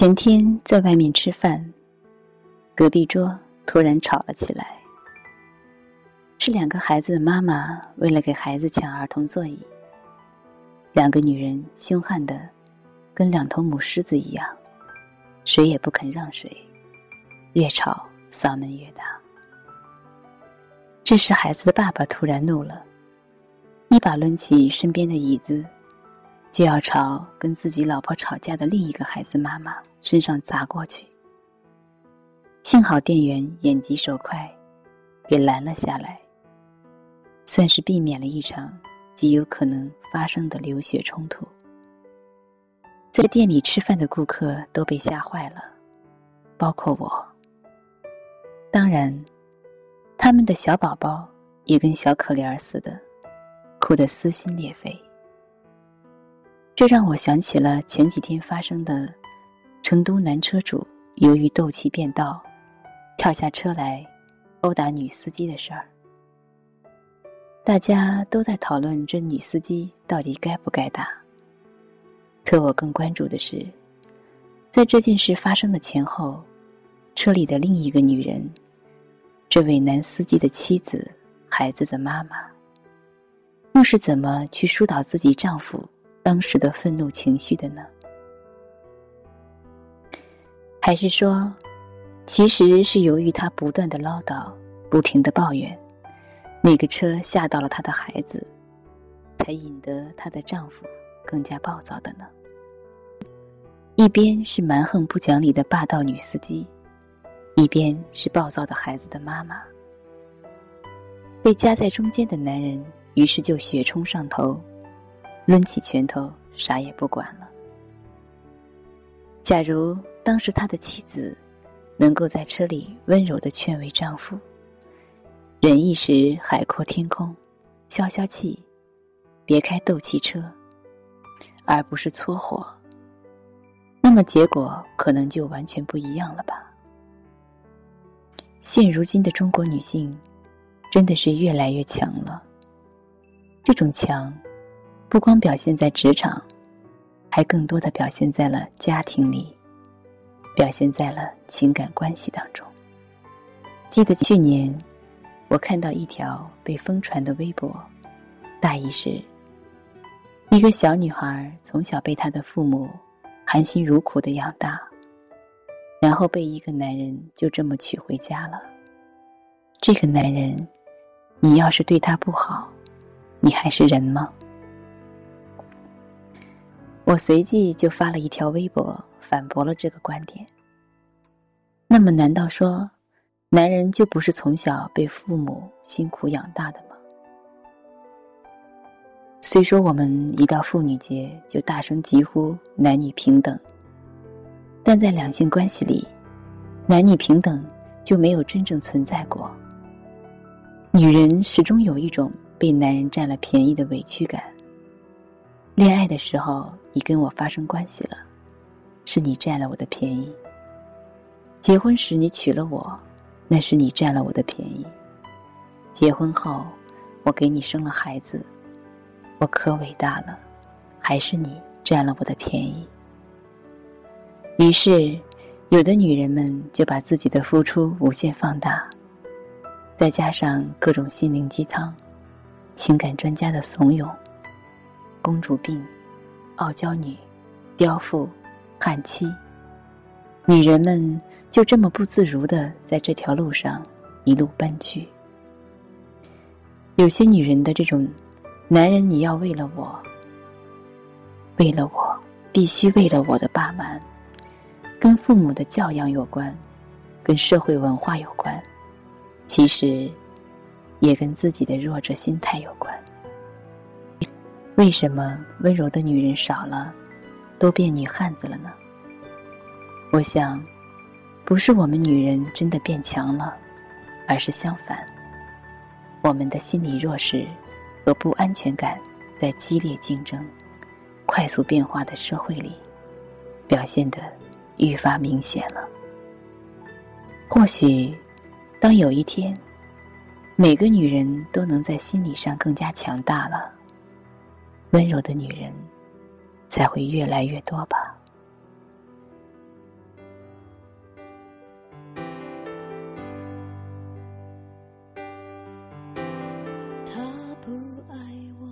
前天在外面吃饭，隔壁桌突然吵了起来。是两个孩子的妈妈为了给孩子抢儿童座椅，两个女人凶悍的跟两头母狮子一样，谁也不肯让谁，越吵嗓门越大。这时，孩子的爸爸突然怒了，一把抡起身边的椅子。就要朝跟自己老婆吵架的另一个孩子妈妈身上砸过去。幸好店员眼疾手快，给拦了下来，算是避免了一场极有可能发生的流血冲突。在店里吃饭的顾客都被吓坏了，包括我。当然，他们的小宝宝也跟小可怜儿似的，哭得撕心裂肺。这让我想起了前几天发生的成都男车主由于斗气变道，跳下车来殴打女司机的事儿。大家都在讨论这女司机到底该不该打。可我更关注的是，在这件事发生的前后，车里的另一个女人，这位男司机的妻子、孩子的妈妈，又是怎么去疏导自己丈夫？当时的愤怒情绪的呢？还是说，其实是由于她不断的唠叨、不停的抱怨，那个车吓到了她的孩子，才引得她的丈夫更加暴躁的呢？一边是蛮横不讲理的霸道女司机，一边是暴躁的孩子的妈妈，被夹在中间的男人于是就血冲上头。抡起拳头，啥也不管了。假如当时他的妻子能够在车里温柔的劝慰丈夫，忍一时海阔天空，消消气，别开斗气车，而不是搓火，那么结果可能就完全不一样了吧？现如今的中国女性，真的是越来越强了。这种强。不光表现在职场，还更多的表现在了家庭里，表现在了情感关系当中。记得去年，我看到一条被疯传的微博，大意是：一个小女孩从小被她的父母含辛茹苦的养大，然后被一个男人就这么娶回家了。这个男人，你要是对他不好，你还是人吗？我随即就发了一条微博，反驳了这个观点。那么，难道说，男人就不是从小被父母辛苦养大的吗？虽说我们一到妇女节就大声疾呼男女平等，但在两性关系里，男女平等就没有真正存在过。女人始终有一种被男人占了便宜的委屈感。恋爱的时候，你跟我发生关系了，是你占了我的便宜。结婚时你娶了我，那是你占了我的便宜。结婚后，我给你生了孩子，我可伟大了，还是你占了我的便宜。于是，有的女人们就把自己的付出无限放大，再加上各种心灵鸡汤、情感专家的怂恿。公主病、傲娇女、刁妇、悍妻，女人们就这么不自如的在这条路上一路奔去。有些女人的这种，男人你要为了我，为了我，必须为了我的霸蛮，跟父母的教养有关，跟社会文化有关，其实也跟自己的弱者心态有关。为什么温柔的女人少了，都变女汉子了呢？我想，不是我们女人真的变强了，而是相反，我们的心理弱势和不安全感在激烈竞争、快速变化的社会里，表现得愈发明显了。或许，当有一天，每个女人都能在心理上更加强大了。温柔的女人才会越来越多吧。他不爱我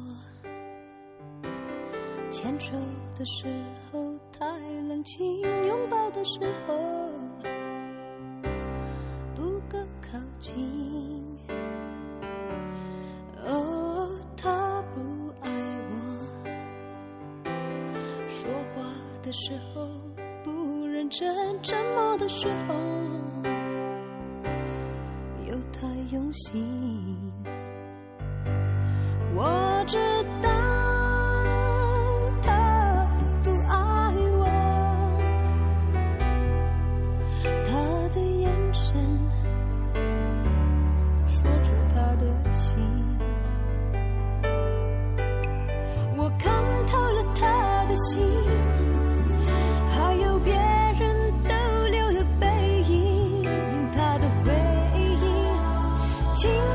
牵手的时候太冷清拥抱的时候时候不认真，沉默的时候又太用心。我知。道。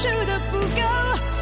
输得不够。